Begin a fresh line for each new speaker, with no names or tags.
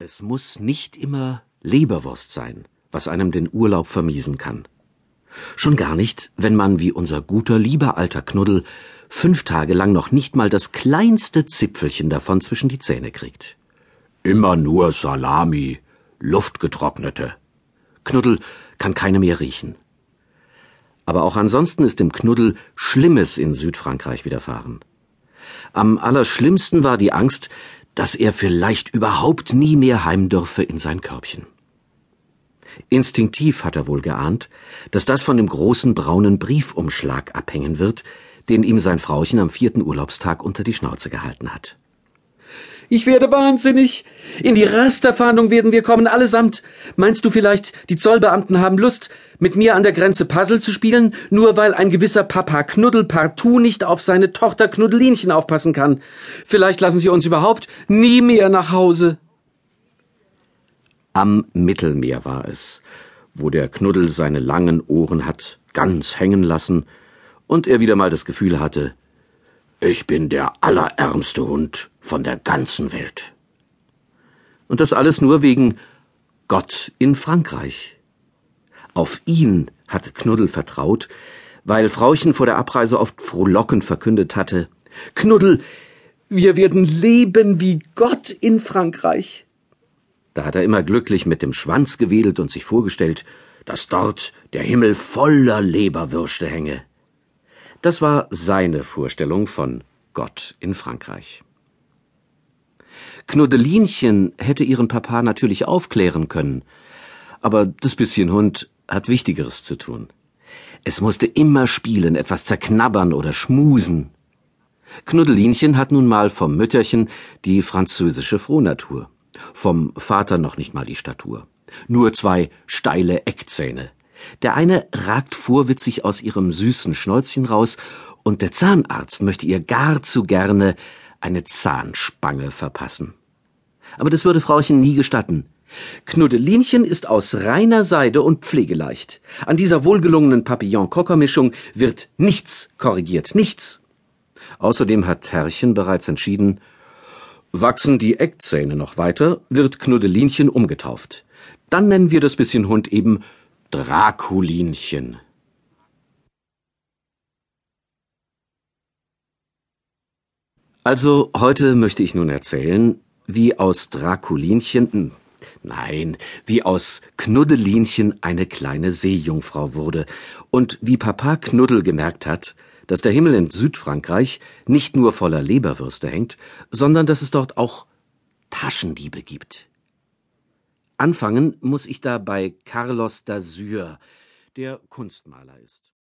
Es muss nicht immer Leberwurst sein, was einem den Urlaub vermiesen kann. Schon gar nicht, wenn man wie unser guter, lieber alter Knuddel fünf Tage lang noch nicht mal das kleinste Zipfelchen davon zwischen die Zähne kriegt. Immer nur Salami, luftgetrocknete. Knuddel kann keine mehr riechen. Aber auch ansonsten ist dem Knuddel Schlimmes in Südfrankreich widerfahren. Am allerschlimmsten war die Angst, dass er vielleicht überhaupt nie mehr heim dürfe in sein Körbchen. Instinktiv hat er wohl geahnt, dass das von dem großen braunen Briefumschlag abhängen wird, den ihm sein Frauchen am vierten Urlaubstag unter die Schnauze gehalten hat.
Ich werde wahnsinnig. In die Rasterfahndung werden wir kommen, allesamt. Meinst du vielleicht, die Zollbeamten haben Lust, mit mir an der Grenze Puzzle zu spielen, nur weil ein gewisser Papa Knuddel partout nicht auf seine Tochter Knuddelinchen aufpassen kann? Vielleicht lassen sie uns überhaupt nie mehr nach Hause.
Am Mittelmeer war es, wo der Knuddel seine langen Ohren hat ganz hängen lassen und er wieder mal das Gefühl hatte, ich bin der allerärmste Hund von der ganzen Welt. Und das alles nur wegen Gott in Frankreich. Auf ihn hatte Knuddel vertraut, weil Frauchen vor der Abreise oft frohlockend verkündet hatte,
Knuddel, wir werden leben wie Gott in Frankreich.
Da hat er immer glücklich mit dem Schwanz gewedelt und sich vorgestellt, dass dort der Himmel voller Leberwürste hänge. Das war seine Vorstellung von Gott in Frankreich. Knuddelinchen hätte ihren Papa natürlich aufklären können, aber das bisschen Hund hat Wichtigeres zu tun. Es musste immer spielen, etwas zerknabbern oder schmusen. Knuddelinchen hat nun mal vom Mütterchen die französische Frohnatur, vom Vater noch nicht mal die Statur. Nur zwei steile Eckzähne, der eine ragt vorwitzig aus ihrem süßen Schnäuzchen raus, und der Zahnarzt möchte ihr gar zu gerne eine Zahnspange verpassen. Aber das würde Frauchen nie gestatten. Knuddelinchen ist aus reiner Seide und pflegeleicht. An dieser wohlgelungenen Papillon-Cocker-Mischung wird nichts korrigiert, nichts. Außerdem hat Herrchen bereits entschieden, wachsen die Eckzähne noch weiter, wird Knuddelinchen umgetauft. Dann nennen wir das bisschen Hund eben Draculinchen. Also heute möchte ich nun erzählen, wie aus Draculinchen, hm, nein, wie aus Knuddelinchen eine kleine Seejungfrau wurde und wie Papa Knuddel gemerkt hat, dass der Himmel in Südfrankreich nicht nur voller Leberwürste hängt, sondern dass es dort auch Taschendiebe gibt. Anfangen muss ich da bei Carlos d'Azur, der Kunstmaler ist.